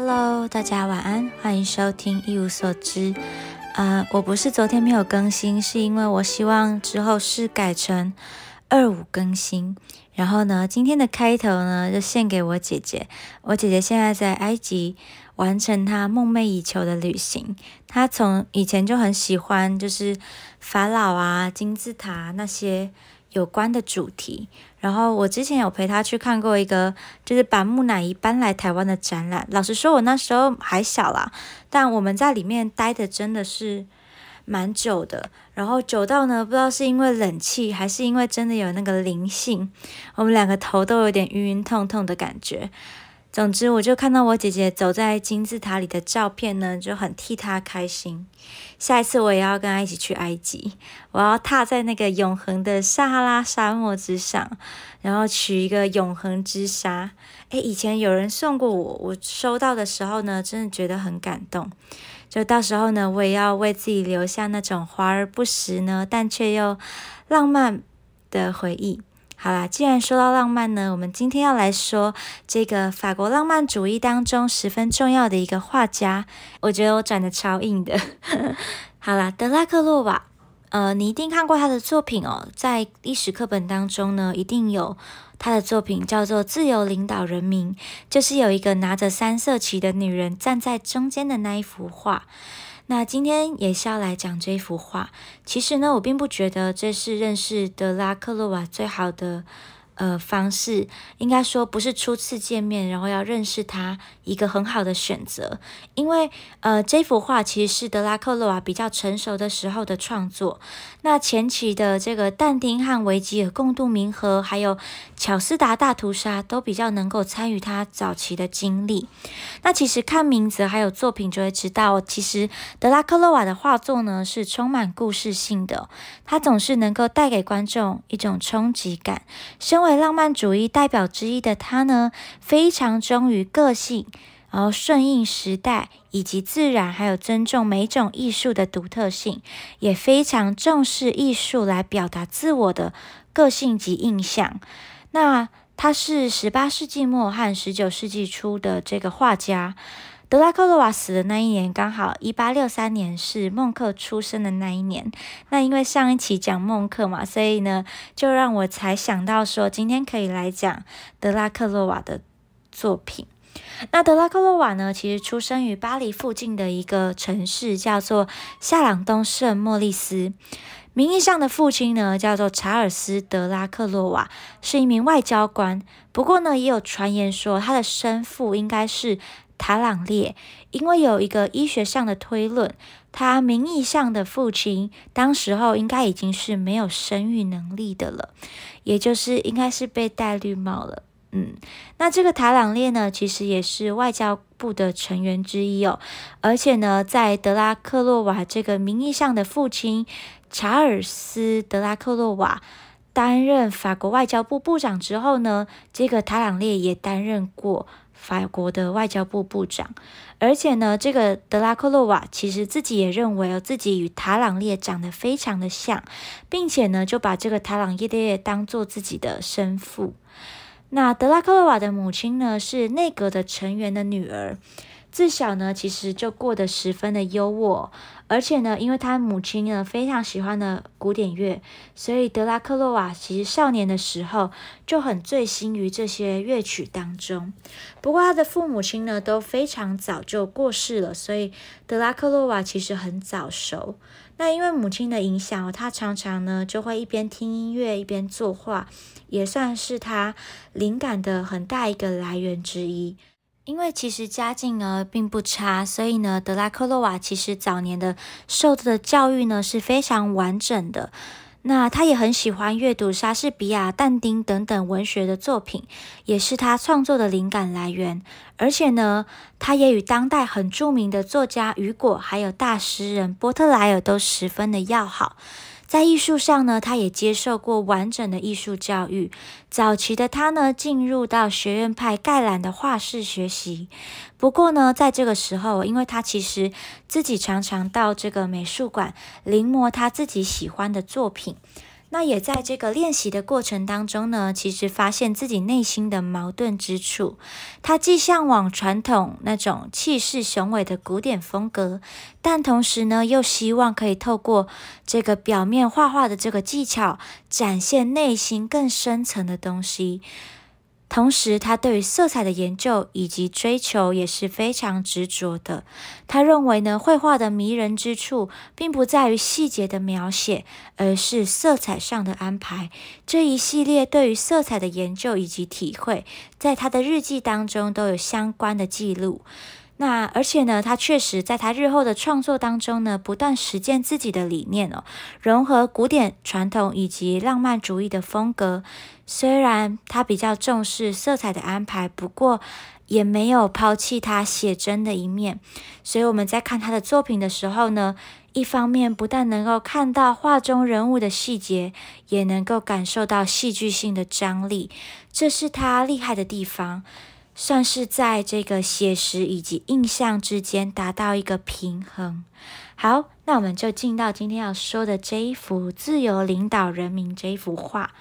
Hello，大家晚安，欢迎收听一无所知。呃，我不是昨天没有更新，是因为我希望之后是改成二五更新。然后呢，今天的开头呢，就献给我姐姐。我姐姐现在在埃及完成她梦寐以求的旅行。她从以前就很喜欢，就是法老啊、金字塔那些。有关的主题，然后我之前有陪他去看过一个，就是把木乃伊搬来台湾的展览。老实说，我那时候还小啦，但我们在里面待的真的是蛮久的，然后久到呢，不知道是因为冷气，还是因为真的有那个灵性，我们两个头都有点晕晕痛痛的感觉。总之，我就看到我姐姐走在金字塔里的照片呢，就很替她开心。下一次我也要跟他一起去埃及，我要踏在那个永恒的撒哈拉沙漠之上，然后取一个永恒之沙。诶，以前有人送过我，我收到的时候呢，真的觉得很感动。就到时候呢，我也要为自己留下那种华而不实呢，但却又浪漫的回忆。好啦，既然说到浪漫呢，我们今天要来说这个法国浪漫主义当中十分重要的一个画家。我觉得我转的超硬的。好啦，德拉克洛瓦，呃，你一定看过他的作品哦，在历史课本当中呢，一定有他的作品叫做《自由领导人民》，就是有一个拿着三色旗的女人站在中间的那一幅画。那今天也是要来讲这一幅画。其实呢，我并不觉得这是认识德拉克洛瓦最好的。呃，方式应该说不是初次见面，然后要认识他一个很好的选择，因为呃，这幅画其实是德拉克洛瓦比较成熟的时候的创作。那前期的这个但丁和维吉尔共度冥河，还有巧斯达大屠杀，都比较能够参与他早期的经历。那其实看名字还有作品就会知道，其实德拉克洛瓦的画作呢是充满故事性的，他总是能够带给观众一种冲击感。身为浪漫主义代表之一的他呢，非常忠于个性，然后顺应时代以及自然，还有尊重每种艺术的独特性，也非常重视艺术来表达自我的个性及印象。那他是十八世纪末和十九世纪初的这个画家。德拉克洛瓦死的那一年刚好一八六三年，是孟克出生的那一年。那因为上一期讲孟克嘛，所以呢，就让我才想到说，今天可以来讲德拉克洛瓦的作品。那德拉克洛瓦呢，其实出生于巴黎附近的一个城市，叫做夏朗东圣莫利斯。名义上的父亲呢，叫做查尔斯·德拉克洛瓦，是一名外交官。不过呢，也有传言说，他的生父应该是。塔朗列，因为有一个医学上的推论，他名义上的父亲当时候应该已经是没有生育能力的了，也就是应该是被戴绿帽了。嗯，那这个塔朗列呢，其实也是外交部的成员之一哦，而且呢，在德拉克洛瓦这个名义上的父亲查尔斯·德拉克洛瓦担任法国外交部部长之后呢，这个塔朗列也担任过。法国的外交部部长，而且呢，这个德拉克洛瓦其实自己也认为哦，自己与塔朗列长得非常的像，并且呢，就把这个塔朗列当做自己的生父。那德拉克洛瓦的母亲呢，是内阁的成员的女儿。自小呢，其实就过得十分的优渥，而且呢，因为他母亲呢非常喜欢的古典乐，所以德拉克洛瓦其实少年的时候就很醉心于这些乐曲当中。不过他的父母亲呢都非常早就过世了，所以德拉克洛瓦其实很早熟。那因为母亲的影响，他常常呢就会一边听音乐一边作画，也算是他灵感的很大一个来源之一。因为其实家境呢并不差，所以呢，德拉克洛瓦其实早年的受的教育呢是非常完整的。那他也很喜欢阅读莎士比亚、但丁等等文学的作品，也是他创作的灵感来源。而且呢，他也与当代很著名的作家雨果，还有大诗人波特莱尔都十分的要好。在艺术上呢，他也接受过完整的艺术教育。早期的他呢，进入到学院派盖兰的画室学习。不过呢，在这个时候，因为他其实自己常常到这个美术馆临摹他自己喜欢的作品。那也在这个练习的过程当中呢，其实发现自己内心的矛盾之处。他既向往传统那种气势雄伟的古典风格，但同时呢，又希望可以透过这个表面画画的这个技巧，展现内心更深层的东西。同时，他对于色彩的研究以及追求也是非常执着的。他认为呢，绘画的迷人之处，并不在于细节的描写，而是色彩上的安排。这一系列对于色彩的研究以及体会，在他的日记当中都有相关的记录。那而且呢，他确实在他日后的创作当中呢，不断实践自己的理念哦，融合古典传统以及浪漫主义的风格。虽然他比较重视色彩的安排，不过也没有抛弃他写真的一面。所以我们在看他的作品的时候呢，一方面不但能够看到画中人物的细节，也能够感受到戏剧性的张力，这是他厉害的地方。算是在这个写实以及印象之间达到一个平衡。好，那我们就进到今天要说的这一幅《自由领导人民》这一幅画。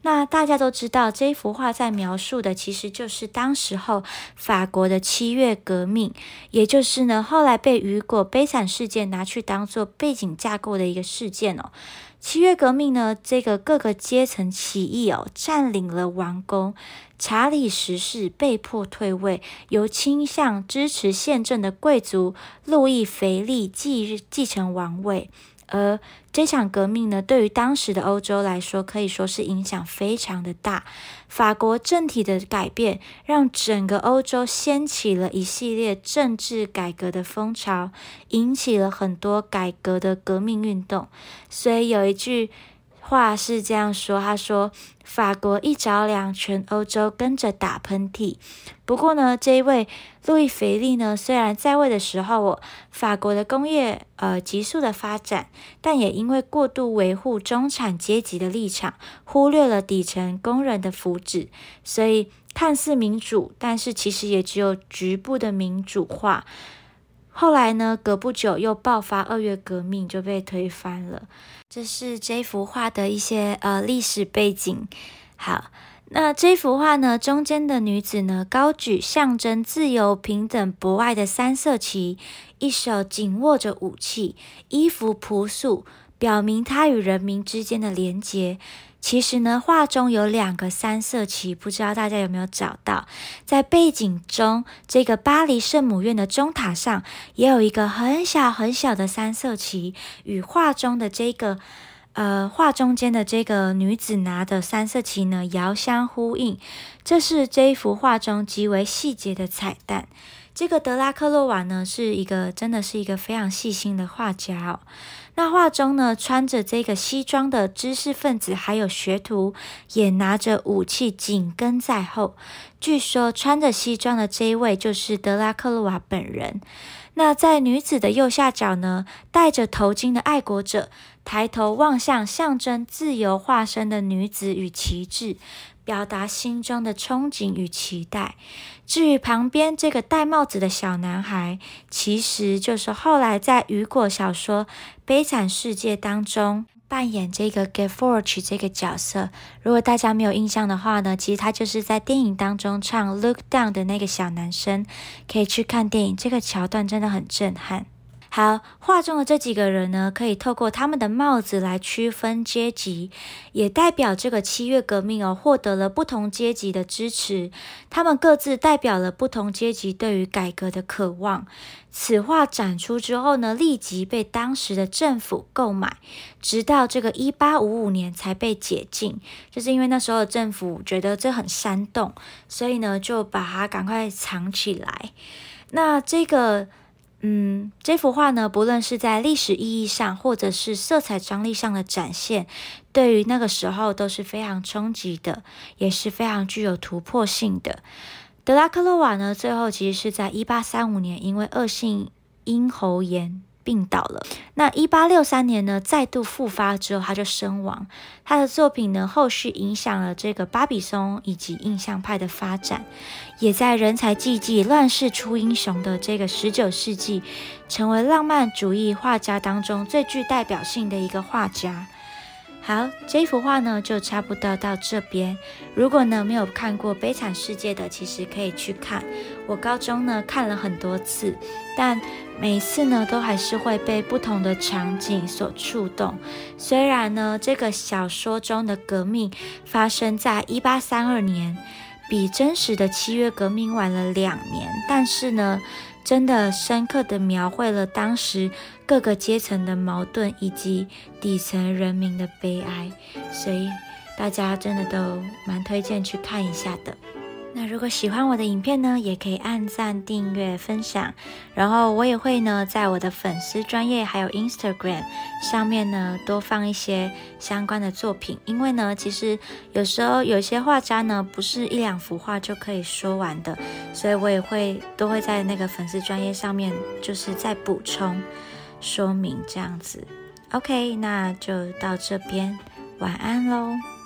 那大家都知道，这一幅画在描述的其实就是当时候法国的七月革命，也就是呢后来被雨果悲惨事件拿去当做背景架构的一个事件哦。七月革命呢，这个各个阶层起义哦，占领了王宫。查理十世被迫退位，由倾向支持宪政的贵族路易腓力继继承王位。而这场革命呢，对于当时的欧洲来说，可以说是影响非常的大。法国政体的改变，让整个欧洲掀起了一系列政治改革的风潮，引起了很多改革的革命运动。所以有一句。话是这样说，他说：“法国一着凉，全欧洲跟着打喷嚏。”不过呢，这一位路易腓利呢，虽然在位的时候，法国的工业呃急速的发展，但也因为过度维护中产阶级的立场，忽略了底层工人的福祉，所以看似民主，但是其实也只有局部的民主化。后来呢，隔不久又爆发二月革命，就被推翻了。这是这幅画的一些呃历史背景。好，那这幅画呢，中间的女子呢，高举象征自由、平等、博爱的三色旗，一手紧握着武器，衣服朴素，表明她与人民之间的连结。其实呢，画中有两个三色旗，不知道大家有没有找到？在背景中，这个巴黎圣母院的钟塔上也有一个很小很小的三色旗，与画中的这个，呃，画中间的这个女子拿的三色旗呢，遥相呼应。这是这一幅画中极为细节的彩蛋。这个德拉克洛瓦呢，是一个真的是一个非常细心的画家哦。那画中呢，穿着这个西装的知识分子还有学徒，也拿着武器紧跟在后。据说穿着西装的这一位就是德拉克洛瓦本人。那在女子的右下角呢，戴着头巾的爱国者抬头望向象征自由化身的女子与旗帜。表达心中的憧憬与期待。至于旁边这个戴帽子的小男孩，其实就是后来在雨果小说《悲惨世界》当中扮演这个 g e f o r g e 这个角色。如果大家没有印象的话呢，其实他就是在电影当中唱《Look Down》的那个小男生。可以去看电影，这个桥段真的很震撼。好，画中的这几个人呢，可以透过他们的帽子来区分阶级，也代表这个七月革命哦，获得了不同阶级的支持。他们各自代表了不同阶级对于改革的渴望。此画展出之后呢，立即被当时的政府购买，直到这个一八五五年才被解禁。就是因为那时候的政府觉得这很煽动，所以呢，就把它赶快藏起来。那这个。嗯，这幅画呢，不论是在历史意义上，或者是色彩张力上的展现，对于那个时候都是非常冲击的，也是非常具有突破性的。德拉克洛瓦呢，最后其实是在一八三五年因为恶性咽喉炎。病倒了。那一八六三年呢，再度复发之后，他就身亡。他的作品呢，后续影响了这个巴比松以及印象派的发展，也在人才济济、乱世出英雄的这个十九世纪，成为浪漫主义画家当中最具代表性的一个画家。好，这幅画呢就差不多到这边。如果呢没有看过《悲惨世界》的，其实可以去看。我高中呢看了很多次，但每次呢都还是会被不同的场景所触动。虽然呢这个小说中的革命发生在一八三二年，比真实的七月革命晚了两年，但是呢。真的深刻的描绘了当时各个阶层的矛盾以及底层人民的悲哀，所以大家真的都蛮推荐去看一下的。那如果喜欢我的影片呢，也可以按赞、订阅、分享。然后我也会呢，在我的粉丝专业还有 Instagram 上面呢，多放一些相关的作品。因为呢，其实有时候有些画家呢，不是一两幅画就可以说完的，所以我也会都会在那个粉丝专业上面，就是再补充说明这样子。OK，那就到这边，晚安喽。